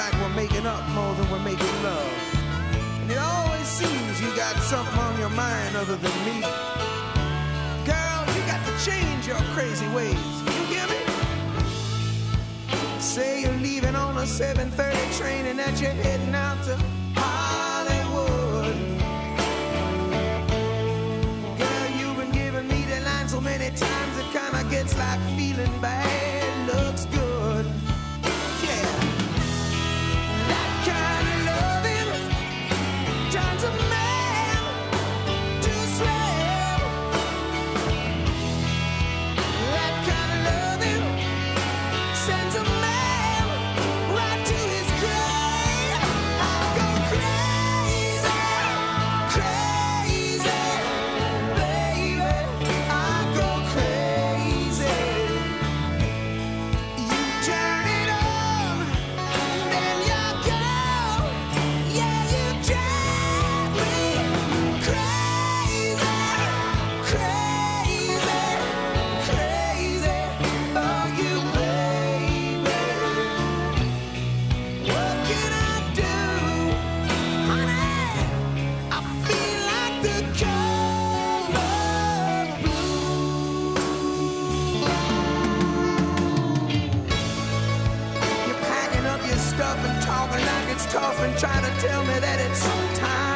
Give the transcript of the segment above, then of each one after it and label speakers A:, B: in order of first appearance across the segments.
A: like we're making up more than we're making love. And it always seems you got something on your mind other than me. Girl, you got to change your crazy ways. You hear me? Say you're leaving on a 7:30 train and that you're heading out to and try to tell me that it's time.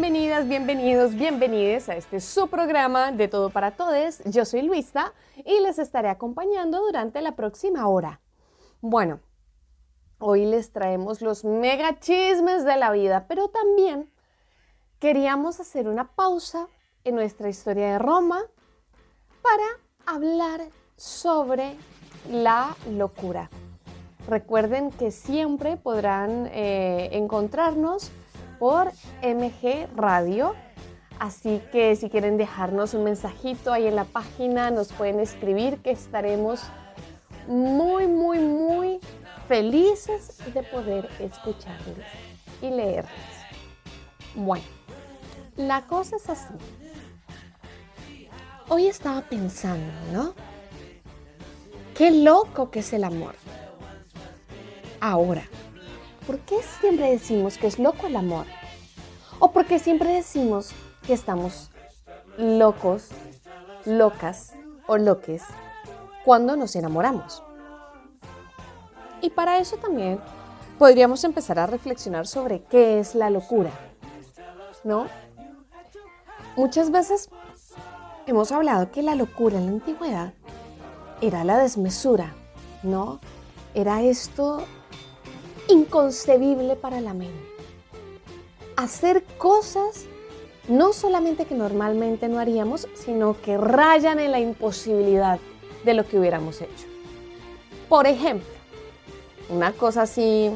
B: Bienvenidas, bienvenidos, bienvenides a este su programa de Todo para Todes. Yo soy Luisa y les estaré acompañando durante la próxima hora. Bueno, hoy les traemos los mega chismes de la vida, pero también queríamos hacer una pausa en nuestra historia de Roma para hablar sobre la locura. Recuerden que siempre podrán eh, encontrarnos por MG Radio. Así que si quieren dejarnos un mensajito ahí en la página, nos pueden escribir que estaremos muy, muy, muy felices de poder escucharles y leerles. Bueno, la cosa es así. Hoy estaba pensando, ¿no? Qué loco que es el amor. Ahora, ¿por qué siempre decimos que es loco el amor? ¿O por qué siempre decimos que estamos locos, locas o loques cuando nos enamoramos? Y para eso también podríamos empezar a reflexionar sobre qué es la locura, ¿no? Muchas veces hemos hablado que la locura en la antigüedad era la desmesura, ¿no? Era esto inconcebible para la mente. Hacer cosas no solamente que normalmente no haríamos, sino que rayan en la imposibilidad de lo que hubiéramos hecho. Por ejemplo, una cosa así,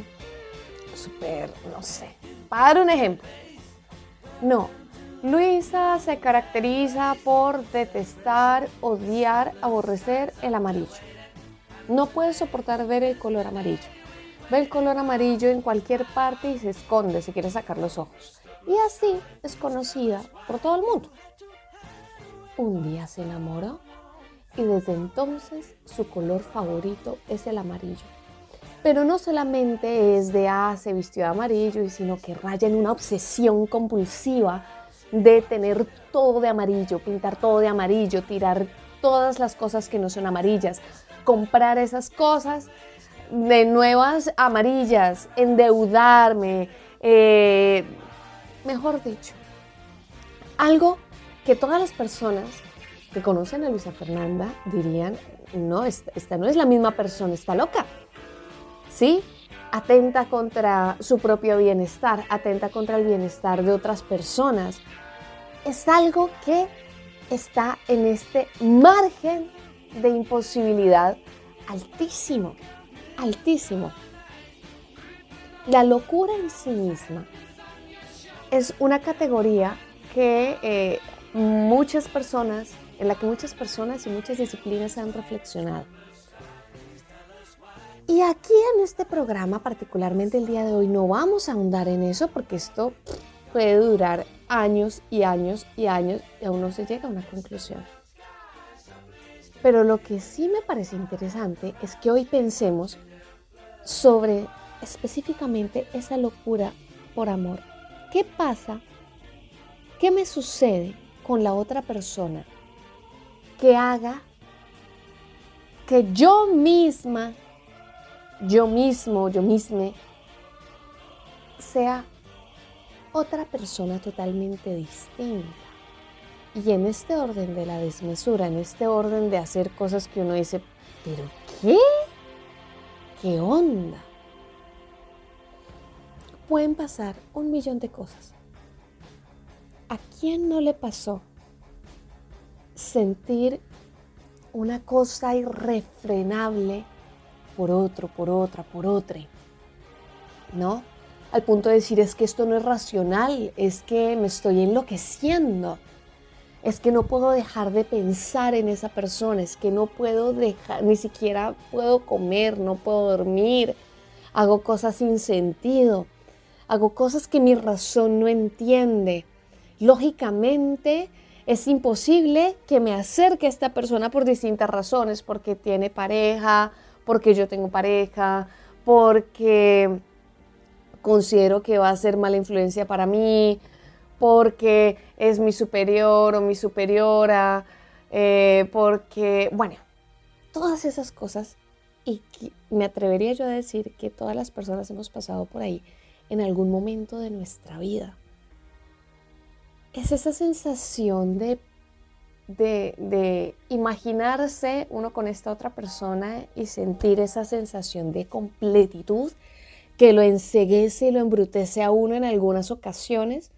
B: súper, no sé, para un ejemplo. No, Luisa se caracteriza por detestar, odiar, aborrecer el amarillo. No puede soportar ver el color amarillo ve el color amarillo en cualquier parte y se esconde si quiere sacar los ojos. Y así es conocida por todo el mundo. Un día se enamoró y desde entonces su color favorito es el amarillo. Pero no solamente es de, ah, se vistió de amarillo, sino que raya en una obsesión compulsiva de tener todo de amarillo, pintar todo de amarillo, tirar todas las cosas que no son amarillas, comprar esas cosas de nuevas amarillas, endeudarme, eh, mejor dicho, algo que todas las personas que conocen a Luisa Fernanda dirían, no, esta, no es la misma persona, está loca. ¿Sí? Atenta contra su propio bienestar, atenta contra el bienestar de otras personas. Es algo que está en este margen de imposibilidad altísimo altísimo. La locura en sí misma es una categoría que eh, muchas personas, en la que muchas personas y muchas disciplinas han reflexionado. Y aquí en este programa, particularmente el día de hoy, no vamos a ahondar en eso porque esto puede durar años y años y años y aún no se llega a una conclusión. Pero lo que sí me parece interesante es que hoy pensemos sobre específicamente esa locura por amor. ¿Qué pasa? ¿Qué me sucede con la otra persona que haga que yo misma, yo mismo, yo misma, sea otra persona totalmente distinta? Y en este orden de la desmesura, en este orden de hacer cosas que uno dice, pero ¿qué? ¿Qué onda? Pueden pasar un millón de cosas. ¿A quién no le pasó sentir una cosa irrefrenable por otro, por otra, por otra? ¿No? Al punto de decir es que esto no es racional, es que me estoy enloqueciendo es que no puedo dejar de pensar en esa persona, es que no puedo dejar, ni siquiera puedo comer, no puedo dormir, hago cosas sin sentido, hago cosas que mi razón no entiende. Lógicamente es imposible que me acerque a esta persona por distintas razones, porque tiene pareja, porque yo tengo pareja, porque considero que va a ser mala influencia para mí, porque es mi superior o mi superiora, eh, porque, bueno, todas esas cosas. Y me atrevería yo a decir que todas las personas hemos pasado por ahí en algún momento de nuestra vida. es esa sensación de, de, de, imaginarse uno con esta otra persona y sentir esa sensación de completitud que lo enseguece y lo embrutece a uno en algunas ocasiones.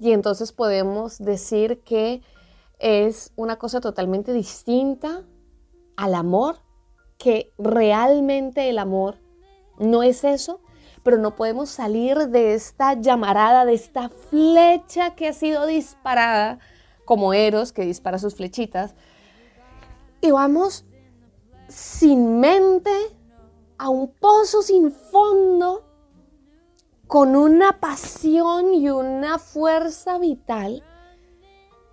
B: Y entonces podemos decir que es una cosa totalmente distinta al amor, que realmente el amor no es eso, pero no podemos salir de esta llamarada, de esta flecha que ha sido disparada, como Eros que dispara sus flechitas, y vamos sin mente a un pozo sin fondo, con una pasión y una fuerza vital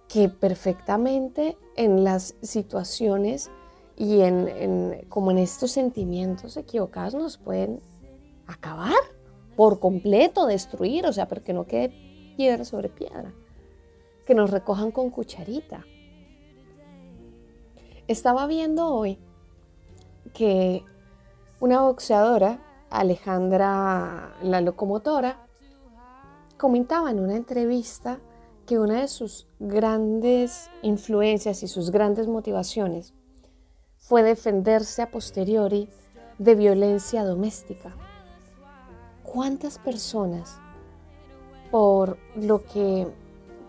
B: que perfectamente en las situaciones y en, como en estos sentimientos equivocados nos pueden acabar por completo, destruir, o sea, porque no quede piedra sobre piedra, que nos recojan con cucharita. Estaba viendo hoy que una boxeadora, Alejandra la locomotora, comentaba en una entrevista que una de sus grandes influencias y sus grandes motivaciones fue defenderse a posteriori de violencia doméstica. ¿Cuántas personas, por lo que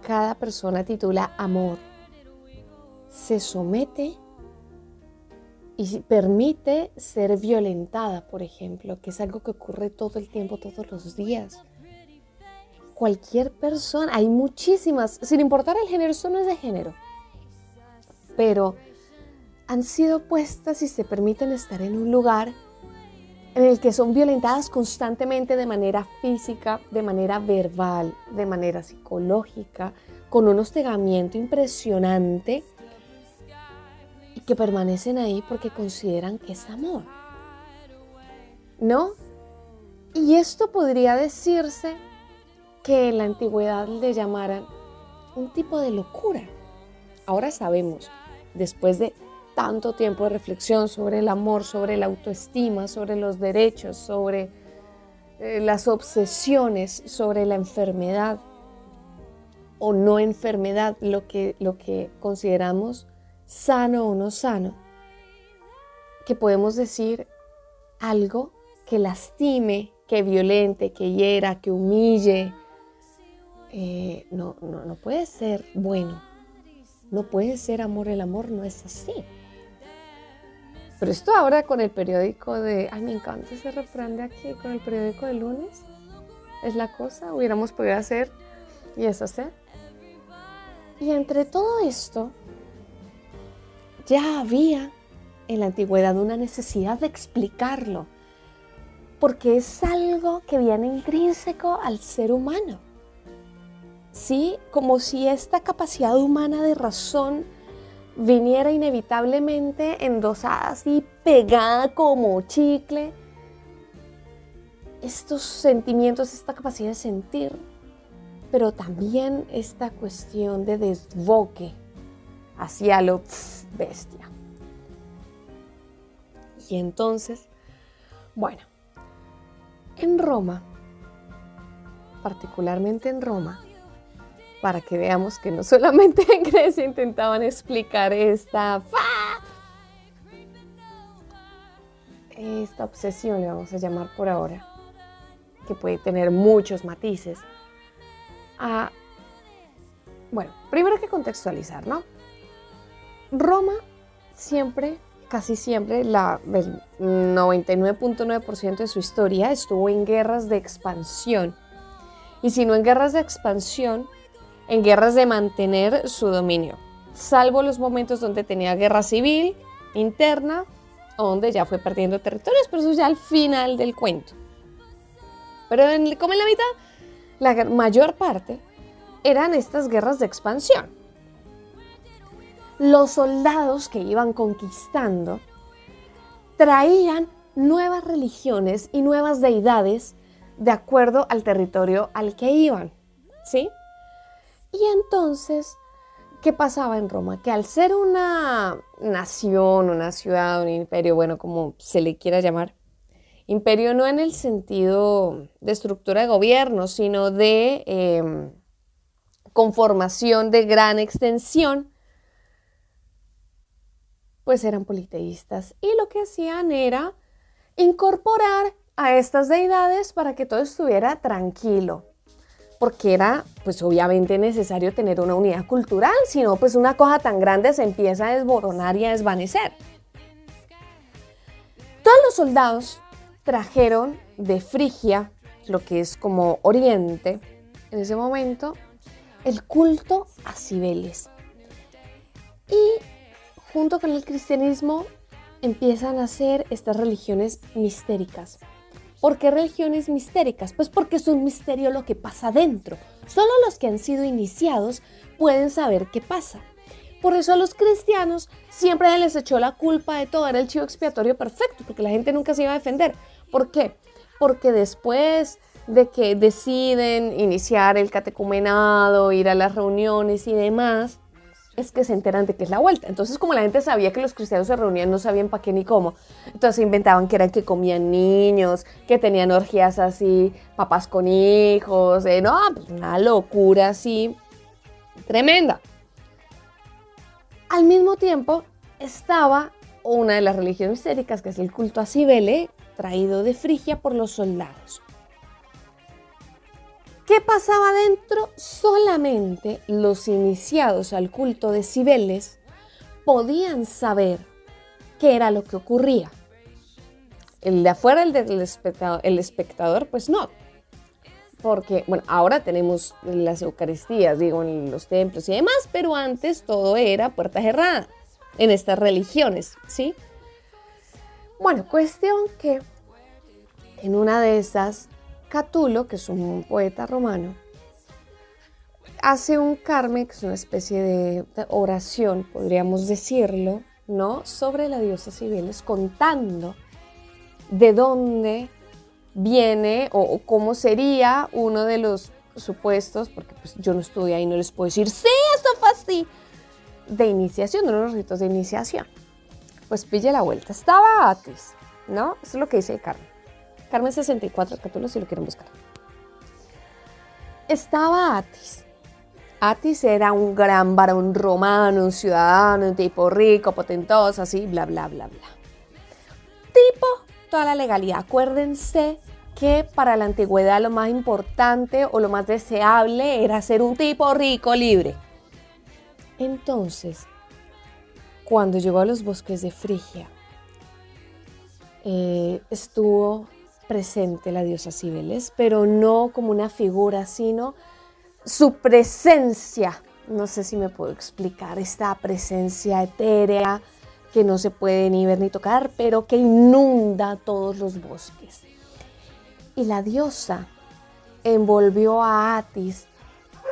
B: cada persona titula amor, se somete y permite ser violentada, por ejemplo, que es algo que ocurre todo el tiempo, todos los días? cualquier persona, hay muchísimas, sin importar el género, esto no es de género, pero han sido puestas y se permiten estar en un lugar en el que son violentadas constantemente de manera física, de manera verbal, de manera psicológica, con un hostigamiento impresionante que permanecen ahí porque consideran que es amor. ¿No? Y esto podría decirse que en la antigüedad le llamaran un tipo de locura. Ahora sabemos, después de tanto tiempo de reflexión sobre el amor, sobre la autoestima, sobre los derechos, sobre eh, las obsesiones, sobre la enfermedad o no enfermedad, lo que, lo que consideramos sano o no sano, que podemos decir algo que lastime, que violente, que hiera, que humille, eh, no, no, no puede ser bueno. No puede ser amor, el amor no es así. Pero esto ahora con el periódico de, ay, me encanta ese refrán de aquí, con el periódico de lunes, es la cosa, hubiéramos podido hacer y es hacer. Y entre todo esto, ya había en la antigüedad una necesidad de explicarlo, porque es algo que viene intrínseco al ser humano. ¿sí? Como si esta capacidad humana de razón viniera inevitablemente endosada así, pegada como chicle. Estos sentimientos, esta capacidad de sentir, pero también esta cuestión de desboque hacia lo bestia. Y entonces, bueno, en Roma, particularmente en Roma, para que veamos que no solamente en Grecia intentaban explicar esta esta obsesión, le vamos a llamar por ahora, que puede tener muchos matices. Bueno, primero que contextualizar, ¿no? Roma siempre, casi siempre, la, el 99.9% de su historia estuvo en guerras de expansión. Y si no en guerras de expansión, en guerras de mantener su dominio, salvo los momentos donde tenía guerra civil interna donde ya fue perdiendo territorios, pero eso ya al final del cuento. Pero como en la mitad, la mayor parte eran estas guerras de expansión. Los soldados que iban conquistando traían nuevas religiones y nuevas deidades de acuerdo al territorio al que iban, ¿sí? Y entonces, ¿qué pasaba en Roma? Que al ser una nación, una ciudad, un imperio, bueno, como se le quiera llamar, imperio no en el sentido de estructura de gobierno, sino de em, con formación de gran extensión, pues eran politeístas y lo que hacían era incorporar a estas deidades para que todo estuviera tranquilo, porque era pues obviamente necesario tener una unidad cultural, si no pues una cosa tan grande se empieza a desboronar y a desvanecer. Todos los soldados trajeron de Frigia, lo que es como Oriente, en ese momento, el culto a Cibeles. Junto con el cristianismo empiezan a hacer estas religiones mistéricas. ¿Por qué religiones mistéricas? Pues porque es un misterio lo que pasa dentro. Solo los que han sido iniciados pueden saber qué pasa. Por eso a los cristianos siempre les echó la culpa de todo, era el chivo expiatorio perfecto, porque la gente nunca se iba a defender. ¿Por qué? Porque después de que deciden iniciar el catecumenado, ir a las reuniones y demás, es que se enteran de que es la vuelta. Entonces, como la gente sabía que los cristianos se reunían, no sabían para qué ni cómo. Entonces inventaban que eran que comían niños, que tenían orgías así, papás con hijos, no, pues una locura así tremenda. Al mismo tiempo estaba una de las religiones histéricas, que es el culto a Cibele, traído de Frigia por los soldados. ¿Qué pasaba dentro? Solamente los iniciados al culto de Cibeles podían saber qué era lo que ocurría. El de afuera, el del espectador, el espectador, pues no. Porque, bueno, ahora tenemos las Eucaristías, digo, en los templos y demás, pero antes todo era puerta cerrada en estas religiones, ¿sí? Bueno, cuestión que en una de esas Catulo, que es un poeta romano, hace un carme, que es una especie de oración, podríamos decirlo, ¿no? Sobre la diosa Cibeles, contando de dónde viene o, cómo sería uno de los supuestos, porque pues, yo no estuve ahí, no les puedo decir, sí, esto fue así, de iniciación, de unos ritos de iniciación. Pues pille la vuelta. Estaba Atis, ¿no? Eso es lo que dice el Carmen. Carmen 64 capítulos si lo quieren buscar. Estaba Atis. Atis era un gran varón romano, un ciudadano, un tipo rico, potentoso, así, bla, bla, bla, bla. Tipo, toda la legalidad. Acuérdense que para la antigüedad lo más importante o lo más deseable era ser un tipo rico, libre. Entonces, cuando llegó a los bosques de Frigia, eh, estuvo presente la diosa Cibeles, pero no como una figura, sino su presencia. No sé si me puedo explicar, esta presencia etérea que no se puede ni ver ni tocar, pero que inunda todos los bosques. Y la diosa envolvió a Atis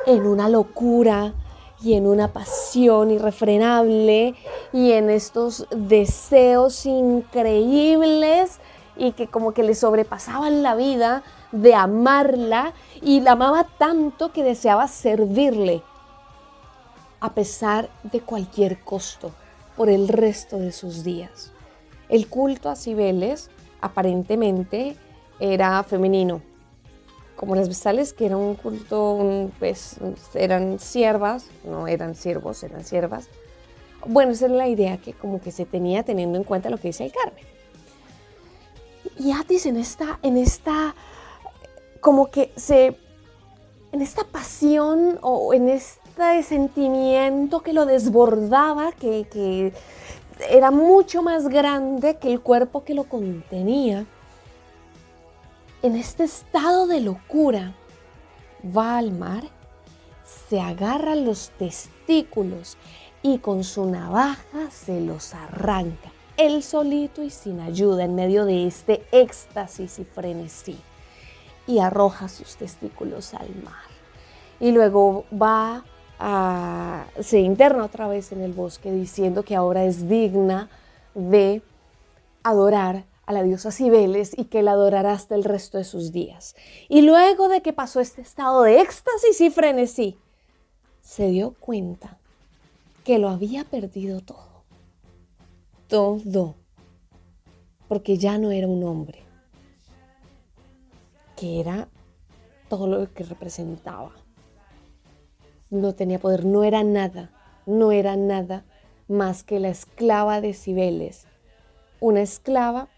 B: en una locura y en una pasión irrefrenable y en estos deseos increíbles y que como que le sobrepasaban la vida de amarla y la amaba tanto que deseaba servirle a pesar de cualquier costo por el resto de sus días. El culto a Cibeles aparentemente era femenino, como las vestales, que era un culto, pues eran siervas, no eran siervos, eran siervas. Bueno, esa es la idea que como que se tenía teniendo en cuenta lo que dice el Carmen. Y Atis en esta, en esta, como que se, en esta pasión o en este sentimiento que lo desbordaba, que, que era mucho más grande que el cuerpo que lo contenía, en este estado de locura, va al mar, se agarra los testículos y con su navaja se los arranca él solito y sin ayuda en medio de este éxtasis y frenesí y arroja sus testículos al mar. Y luego va a, se interna otra vez en el bosque diciendo que ahora es digna de adorar a la diosa Cibeles y que la adorará hasta el resto de sus días. Y luego de que pasó este estado de éxtasis y frenesí, se dio cuenta que lo había perdido todo todo, porque ya no era un hombre, que era todo lo que representaba. no tenía poder, no era nada, no era nada más que la esclava de Cibeles, una esclava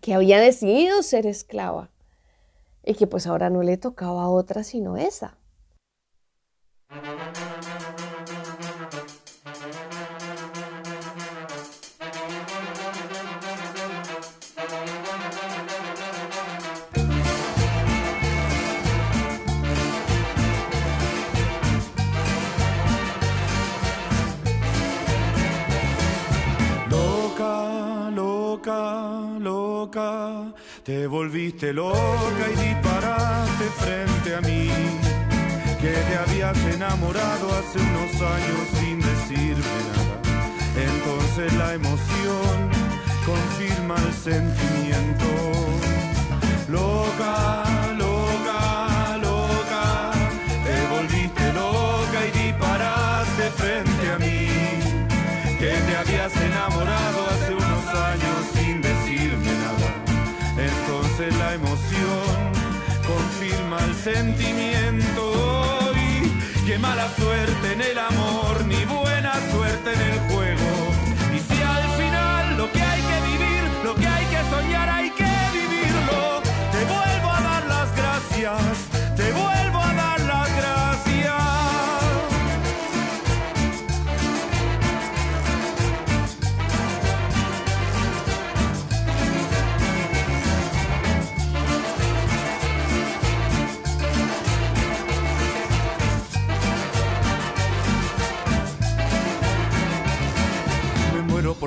B: que había decidido ser esclava y que pues ahora no le tocaba a otra sino esa.
C: Loca y sentimiento y qué mala suerte en el amor ni buena suerte en el juego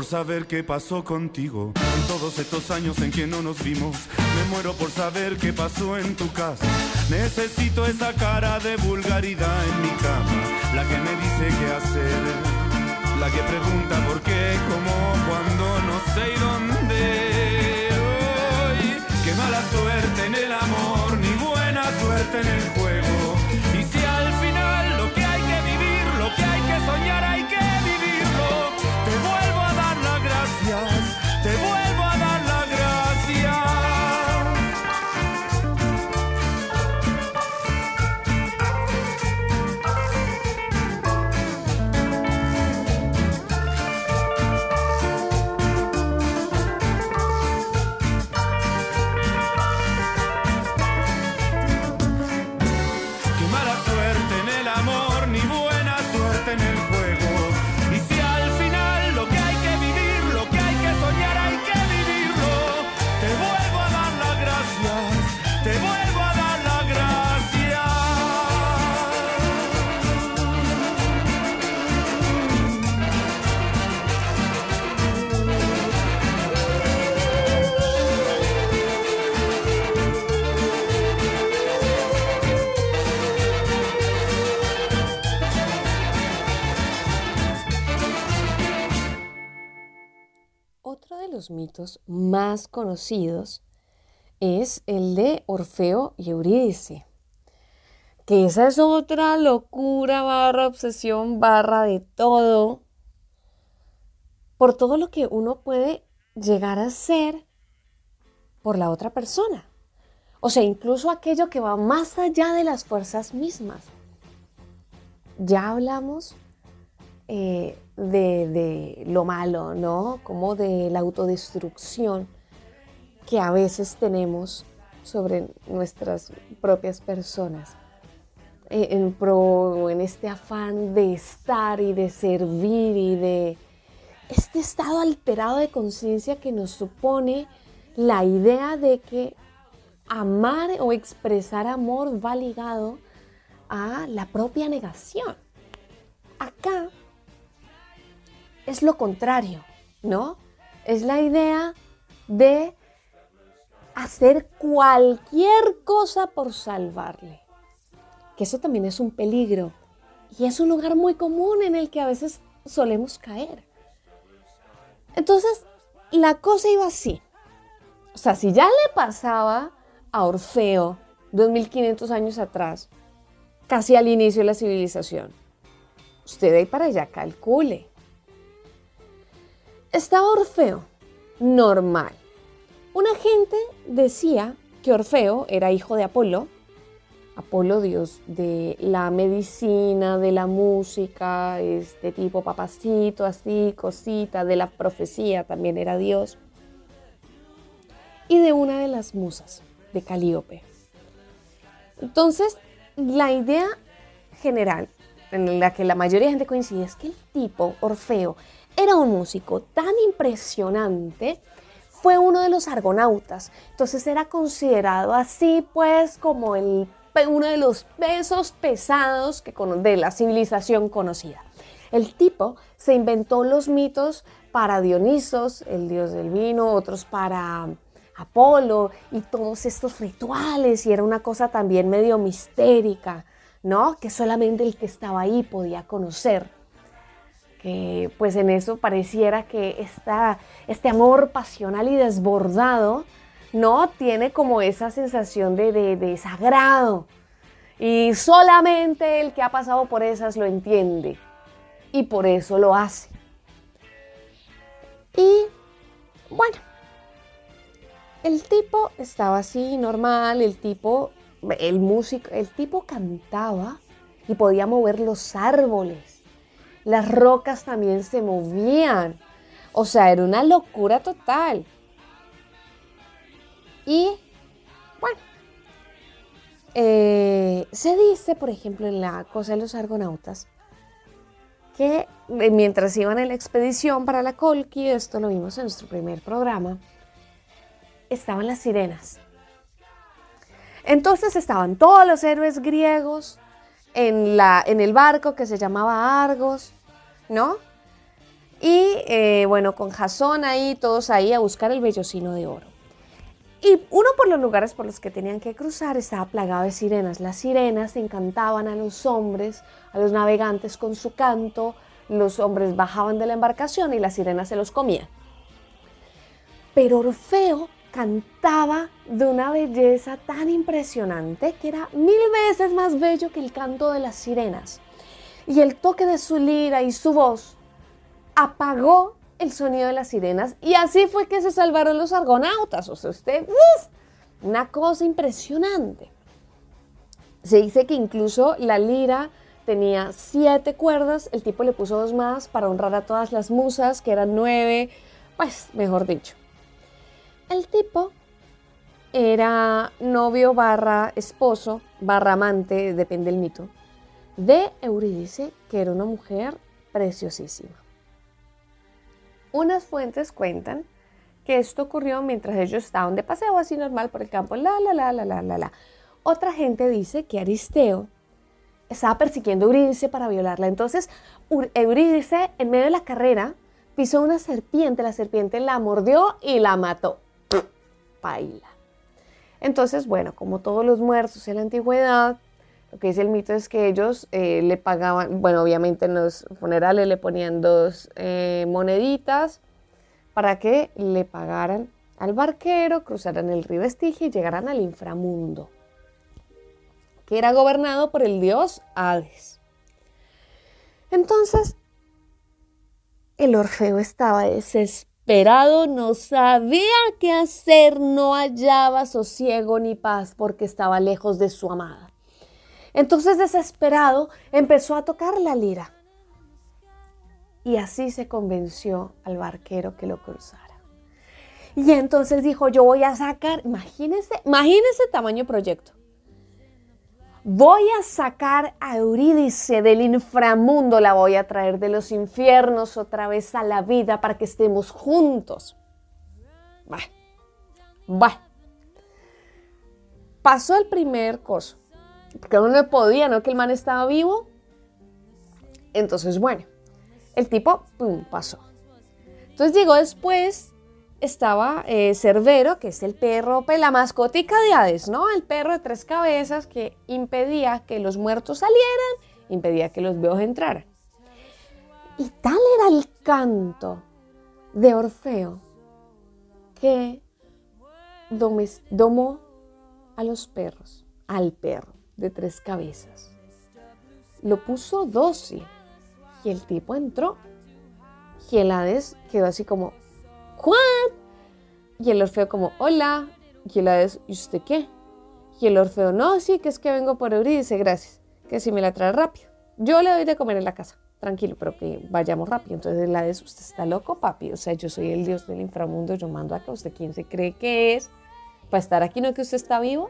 C: saber qué pasó contigo en todos estos años en que no nos vimos. Me muero por saber qué pasó en tu casa. Necesito esa cara de vulgaridad en mi cama, la que me dice qué hacer, la que pregunta por qué, cómo, cuándo, no sé y dónde. Hoy, qué mala suerte en el amor, ni buena suerte en el juego.
B: Otro de los mitos más conocidos es el de Orfeo y Eurídice. Que esa es otra locura, barra obsesión, barra de todo. Por todo lo que uno puede llegar a ser por la otra persona. O sea, incluso aquello que va más allá de las fuerzas mismas. Ya hablamos eh, de, de lo malo, ¿no? Como de la autodestrucción que a veces tenemos sobre nuestras propias personas. Eh, en, pro, en este afán de estar y de servir y de este estado alterado de conciencia que nos supone la idea de que amar o expresar amor va ligado a la propia negación. Acá es lo contrario, ¿no? Es la idea de hacer cualquier cosa por salvarle. Que eso también es un peligro y es un lugar muy común en el que a veces solemos caer. Entonces, la cosa iba así. O sea, si ya le pasaba a Orfeo 2500 años atrás, casi al inicio de la civilización, usted ahí para allá calcule. Estaba Orfeo, normal, una gente decía que Orfeo era hijo de Apolo Apolo, dios de la medicina, de la música, este tipo papacito, así, cosita, de la profecía, también era dios. Y de una de las musas, de Calíope. Entonces, la idea general en la que la mayoría de gente coincide es que el tipo, Orfeo, era un músico tan impresionante, fue uno de los argonautas. Entonces era considerado así pues como el uno de los pesos pesados que de la civilización conocida. El tipo se inventó los mitos para Dionisos, el dios del vino, otros para Apolo y todos estos rituales y era una cosa también medio mistérica, ¿no? Que solamente el que estaba ahí podía conocer. Que pues en eso pareciera que esta, este amor pasional y desbordado ¿no? Tiene como esa sensación de, de, sagrado. Y solamente el que ha pasado por esas lo entiende. Y por eso lo hace. Y bueno, el tipo estaba así normal, el tipo, el músico, el tipo cantaba y podía mover los árboles. Las rocas también se movían. O sea, era una locura total. Y bueno, eh, se dice, por ejemplo, en la cosa de los argonautas, que eh, mientras iban en la expedición para la Colqui, esto lo vimos en nuestro primer programa, estaban las sirenas. Entonces estaban todos los héroes griegos en, la, en el barco que se llamaba Argos, ¿no? Y eh, bueno, con Jasón ahí, todos ahí a buscar el vellocino de oro. Y uno por los lugares por los que tenían que cruzar estaba plagado de sirenas. Las sirenas encantaban a los hombres, a los navegantes con su canto. Los hombres bajaban de la embarcación y las sirenas se los comían. Pero Orfeo cantaba de una belleza tan impresionante que era mil veces más bello que el canto de las sirenas. Y el toque de su lira y su voz apagó el sonido de las sirenas y así fue que se salvaron los argonautas. O sea, usted, una cosa impresionante. Se dice que incluso la lira tenía siete cuerdas, el tipo le puso dos más para honrar a todas las musas, que eran nueve, pues mejor dicho. El tipo era novio barra esposo, barra amante, depende del mito, de Eurídice, que era una mujer preciosísima. Unas fuentes cuentan que esto ocurrió mientras ellos estaban de paseo así normal por el campo, la, la, la, la, la, la, la. Otra gente dice que Aristeo estaba persiguiendo a Eurídice para violarla. Entonces, Eurídice, en medio de la carrera, pisó una serpiente, la serpiente la mordió y la mató. Paila. Entonces, bueno, como todos los muertos en la antigüedad, lo que dice el mito es que ellos eh, le pagaban, bueno, obviamente en los funerales le ponían dos eh, moneditas para que le pagaran al barquero, cruzaran el río Estigia y llegaran al inframundo, que era gobernado por el dios Hades. Entonces, el Orfeo estaba desesperado, no sabía qué hacer, no hallaba sosiego ni paz porque estaba lejos de su amada. Entonces, desesperado, empezó a tocar la lira. Y así se convenció al barquero que lo cruzara. Y entonces dijo, yo voy a sacar, imagínense, imagínense tamaño proyecto. Voy a sacar a Eurídice del inframundo, la voy a traer de los infiernos otra vez a la vida para que estemos juntos. Va, va. Pasó el primer coso porque uno no podía, ¿no? Que el man estaba vivo. Entonces, bueno, el tipo, pum, pasó. Entonces llegó después, estaba eh, Cerbero, que es el perro, pues, la mascotica de Hades, ¿no? El perro de tres cabezas que impedía que los muertos salieran, impedía que los vivos entraran. Y tal era el canto de Orfeo que domó a los perros, al perro de tres cabezas. Lo puso dócil y el tipo entró. Y el Hades quedó así como, ¿Juan? Y el Orfeo como, hola. Y el Hades, ¿y usted qué? Y el Orfeo, no, sí, que es que vengo por Eurídice, gracias, que si me la trae rápido. Yo le doy de comer en la casa, tranquilo, pero que vayamos rápido. Entonces la de usted está loco, papi, o sea, yo soy el dios del inframundo, yo mando acá, ¿usted quién se cree que es? Para estar aquí, ¿no que usted está vivo?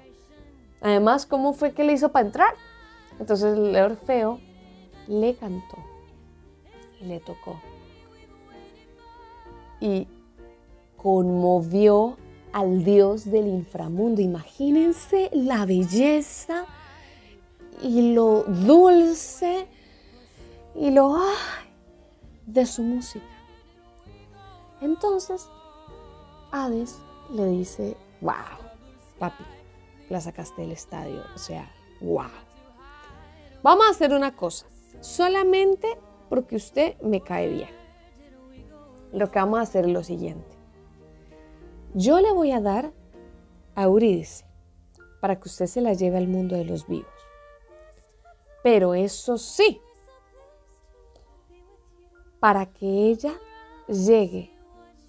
B: Además, ¿cómo fue que le hizo para entrar? Entonces el Orfeo le cantó y le tocó. Y conmovió al dios del inframundo. Imagínense la belleza y lo dulce y lo de su música. Entonces, Hades le dice, wow, papi, la sacaste del estadio, o sea, wow. Vamos a hacer una cosa, solamente porque usted me cae bien. Lo que vamos a hacer es lo siguiente. Yo le voy a dar a Eurídice para que usted se la lleve al mundo de los vivos. Pero eso sí, para que ella llegue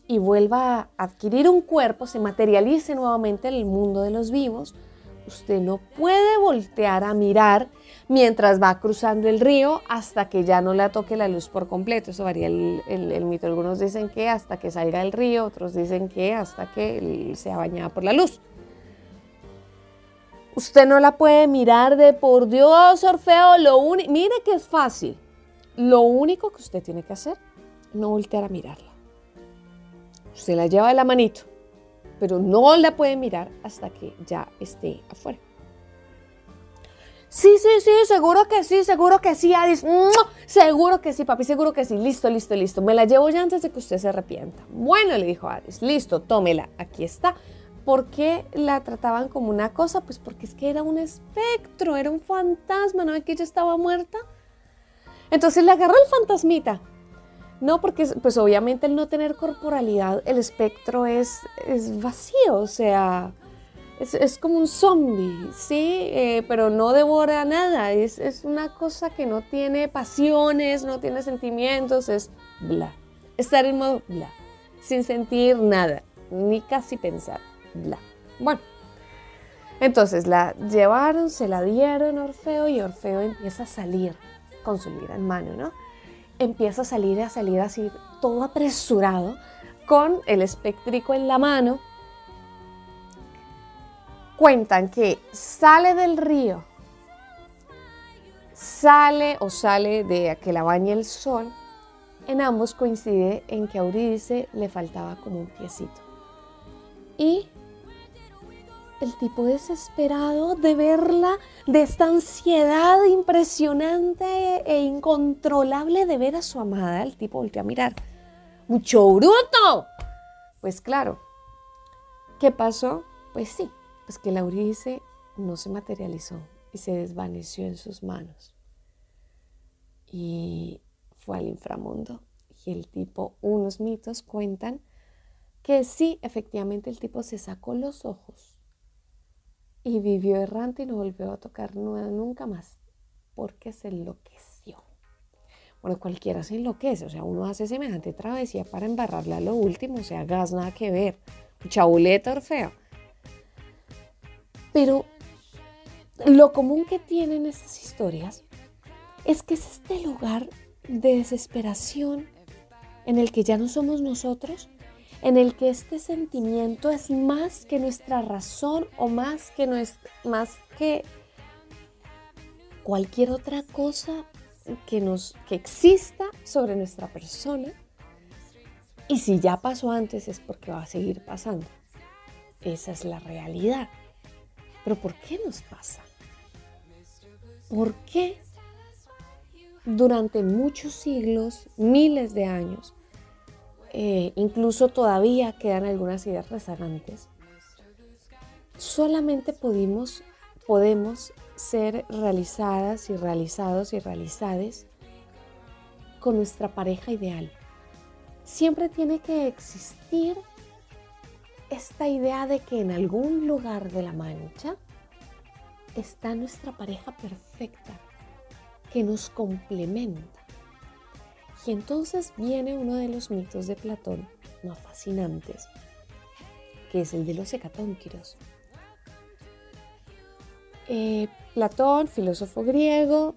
B: y vuelva a adquirir un cuerpo, se materialice nuevamente en el mundo de los vivos, usted no puede voltear a mirar mientras va cruzando el río hasta que ya no le toque la luz por completo. Eso varía el, mito. Algunos dicen que hasta que salga el río, otros dicen que hasta que sea bañada por la luz. Usted no la puede mirar de por Dios, Orfeo. Lo mire que es fácil. Lo único que usted tiene que hacer, no voltear a mirarla. Usted la lleva de la manito, pero no la puede mirar hasta que ya esté afuera. Sí, sí, sí, seguro que sí, seguro que sí, Adis. Seguro que sí, papi, seguro que sí. Listo, listo, listo. Me la llevo ya antes de que usted se arrepienta. Bueno, le dijo Adis, listo, tómela, aquí está. ¿Por qué la trataban como una cosa? Pues porque es que era un espectro, era un fantasma, ¿no ve que ella estaba muerta? Entonces le agarró el fantasmita. No, porque pues obviamente el no tener corporalidad, el espectro es, es vacío, o sea, es, como un zombie, ¿sí? Eh, pero no devora nada, es, es, una cosa que no tiene pasiones, no tiene sentimientos, es bla. Estar en modo bla, sin sentir nada, ni casi pensar, bla. Bueno, entonces la llevaron, se la dieron a Orfeo y Orfeo empieza a salir con su lira en mano, ¿no? Empieza a salir, a salir así, todo apresurado, con el espectrico en la mano cuentan que sale del río, sale o sale de que la bañe el sol, en ambos coincide en que a Eurídice le faltaba como un piecito. Y el tipo desesperado de verla, de esta ansiedad impresionante e incontrolable de ver a su amada, el tipo volteó a mirar. ¡Mucho bruto! Pues claro, ¿qué pasó? Pues sí, pues que Laurice no se materializó y se desvaneció en sus manos. Y fue al inframundo. Y el tipo, unos mitos cuentan que sí, efectivamente el tipo se sacó los ojos y vivió errante y no volvió a tocar nunca más porque se enloqueció. Bueno, cualquiera se enloquece, o sea, uno hace semejante travesía para embarrarle a lo último, o sea, gas nada que ver. Chabuleta Orfeo. Pero lo común que tienen estas historias es que es este lugar de desesperación en el que ya no somos nosotros, en el que este sentimiento es más que nuestra razón o más que, más que cualquier otra cosa que, nos, que exista sobre nuestra persona. Y si ya pasó antes es porque va a seguir pasando. Esa es la realidad. Pero ¿por qué nos pasa? ¿Por qué durante muchos siglos, miles de años, eh, incluso todavía quedan algunas ideas rezagantes, solamente podemos ser realizadas y realizados y realizades con nuestra pareja ideal. Siempre tiene que existir esta idea de que en algún lugar de la mancha está nuestra pareja perfecta, que nos complementa. Y entonces viene uno de los mitos de Platón más fascinantes, que es el de los hecatónquiros. Eh, Platón, filósofo griego,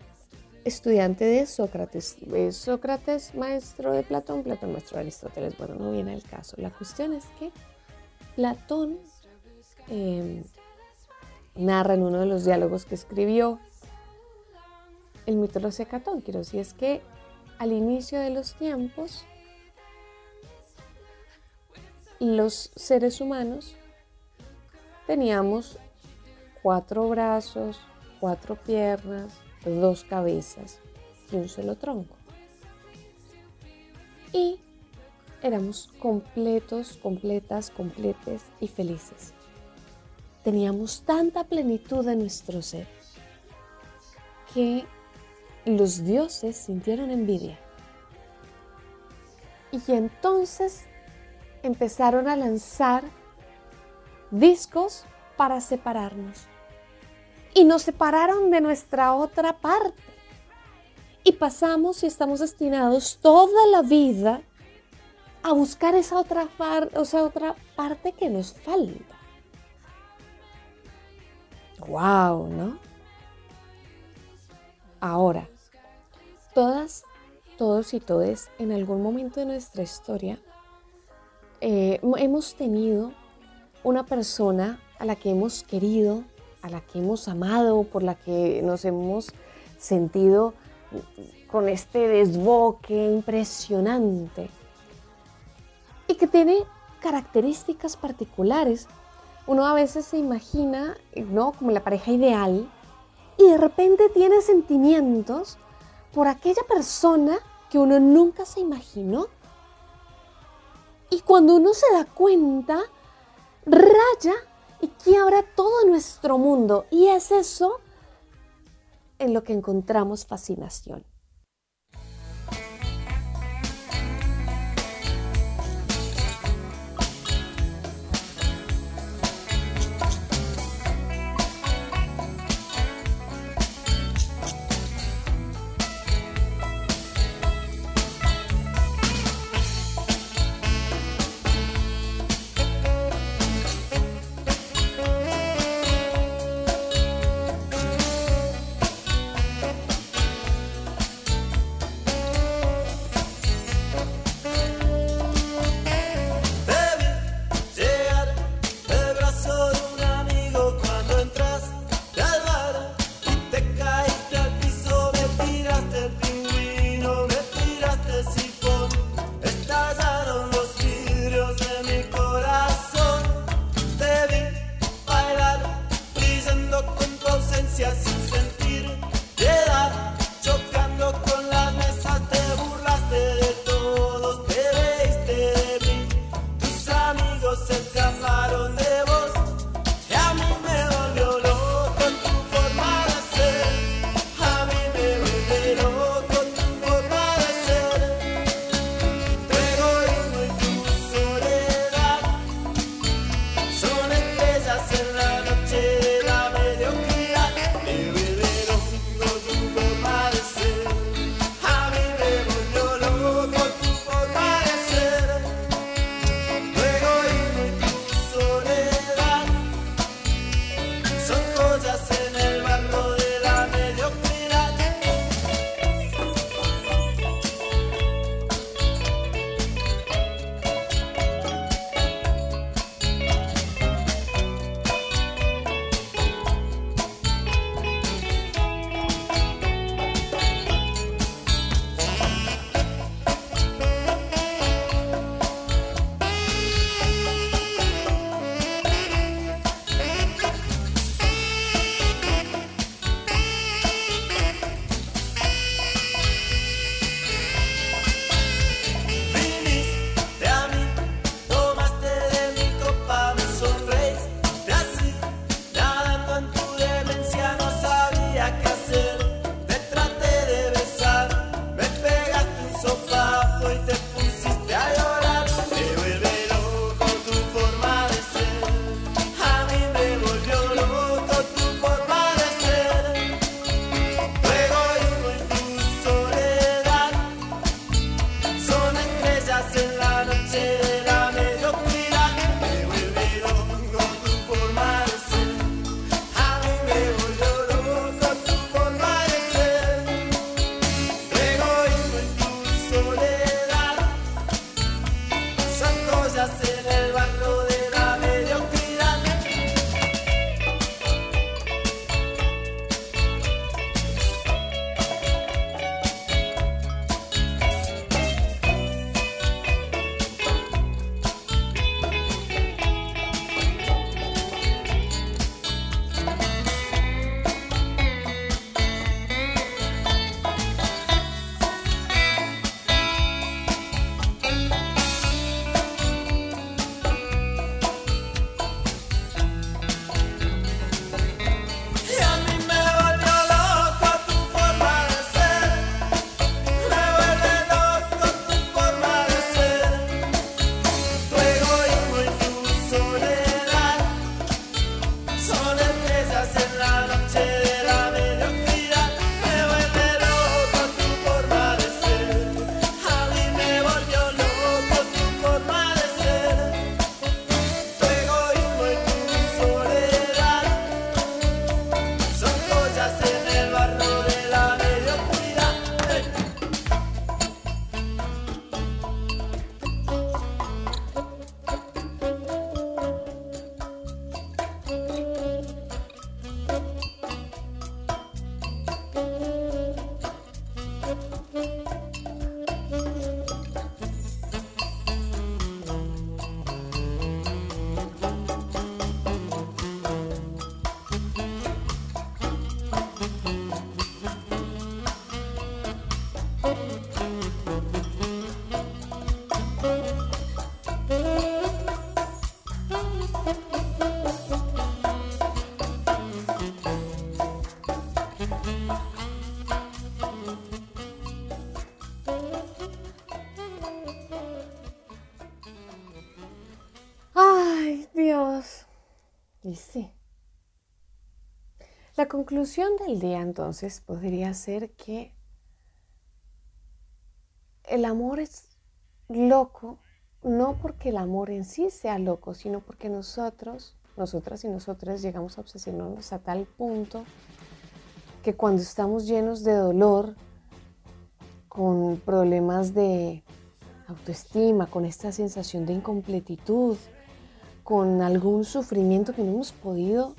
B: estudiante de Sócrates. Sócrates, maestro de Platón, Platón, maestro de Aristóteles. Bueno, no viene el caso. La cuestión es que Platón em, narra en uno de los diálogos que escribió el mito de los hecatónquiros, y es que al inicio de los tiempos, los seres humanos teníamos cuatro brazos, cuatro piernas, dos cabezas y un solo tronco. Y éramos completos, completas, completes y felices. Teníamos tanta plenitud en nuestro ser que los dioses sintieron envidia. Y entonces empezaron a lanzar discos para separarnos. Y nos separaron de nuestra otra parte. Y pasamos y estamos destinados toda la vida a buscar esa otra, otra parte que nos falta. ¡Wow! ¿No? Ahora, todas, todos y todes en algún momento de nuestra historia eh, hemos tenido una persona a la que hemos querido, a la que hemos amado, por la que nos hemos sentido con este desboque impresionante y que tiene características particulares. Uno a veces se imagina, ¿no? Como la pareja ideal y de repente tiene sentimientos por aquella persona que uno nunca se imaginó y cuando uno se da cuenta, raya y quiebra todo nuestro mundo. Y es eso en lo que encontramos fascinación. Y sí. La conclusión del día entonces podría ser que el amor es loco no porque el amor en sí sea loco, sino porque nosotros, nosotras y nosotras llegamos a obsesionarnos a tal punto que cuando estamos llenos de dolor, con problemas de autoestima, con esta sensación de incompletitud, con algún sufrimiento que no hemos podido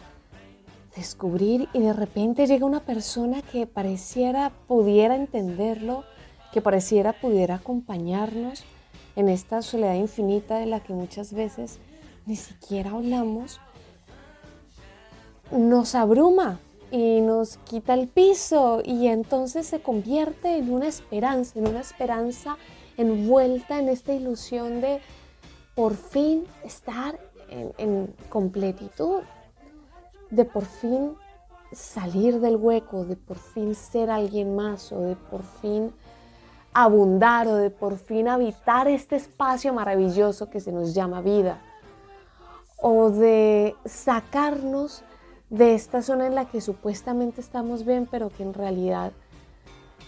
B: descubrir y de repente llega una persona que pareciera pudiera entenderlo, que pareciera pudiera acompañarnos en esta soledad infinita de la que muchas veces ni siquiera hablamos, nos abruma y nos quita el piso y entonces se convierte en una esperanza, en una esperanza envuelta en esta ilusión de por fin estar en, completitud, de por fin salir del hueco, de por fin ser alguien más o de por fin abundar o de por fin habitar este espacio maravilloso que se nos llama vida o de sacarnos de esta zona en la que supuestamente estamos bien pero que en realidad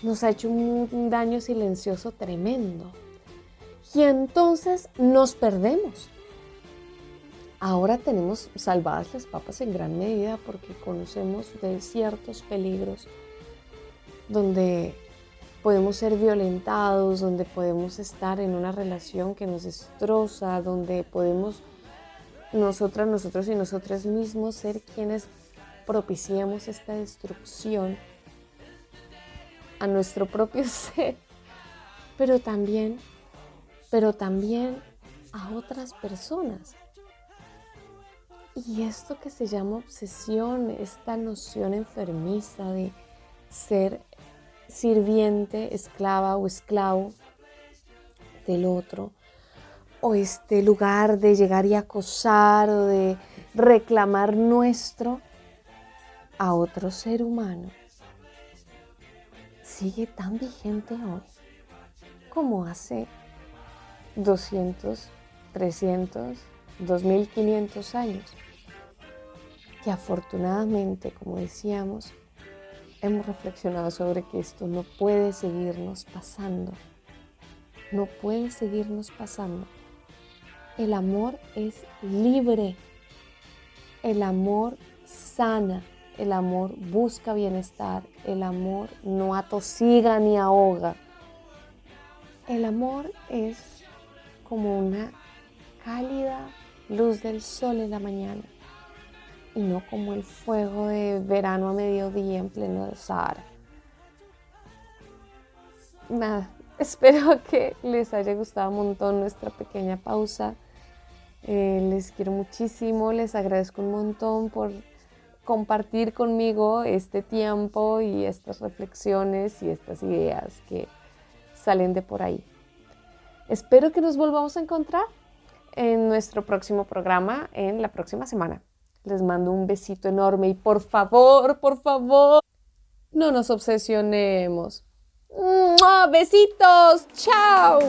B: nos ha hecho un daño silencioso tremendo. Y entonces nos perdemos. Ahora tenemos salvadas las papas en gran medida porque conocemos de ciertos peligros donde podemos ser violentados, donde podemos estar en una relación que nos destroza, donde podemos nosotras, nosotros y nosotras mismos ser quienes propiciamos esta destrucción a nuestro propio ser, pero también, pero también a otras personas. Y esto que se llama obsesión, esta noción enfermiza de ser sirviente, esclava o esclavo del otro, o este lugar de llegar y acosar o de reclamar nuestro a otro ser humano, sigue tan vigente hoy como hace 200, 300, 2500 años, que afortunadamente, como decíamos, hemos reflexionado sobre que esto no puede seguirnos pasando. No puede seguirnos pasando. El amor es libre. El amor sana. El amor busca bienestar. El amor no atosiga ni ahoga. El amor es como una cálida luz del sol en la mañana y no como el fuego de verano a mediodía en pleno Sahara. Nada, espero que les haya gustado un montón nuestra pequeña pausa. Eh, les quiero muchísimo, les agradezco un montón por compartir conmigo este tiempo y estas reflexiones y estas ideas que salen de por ahí. Espero que nos volvamos a encontrar en nuestro próximo programa en la próxima semana. Les mando un besito enorme y por favor, por favor, no nos obsesionemos. Besitos, chao.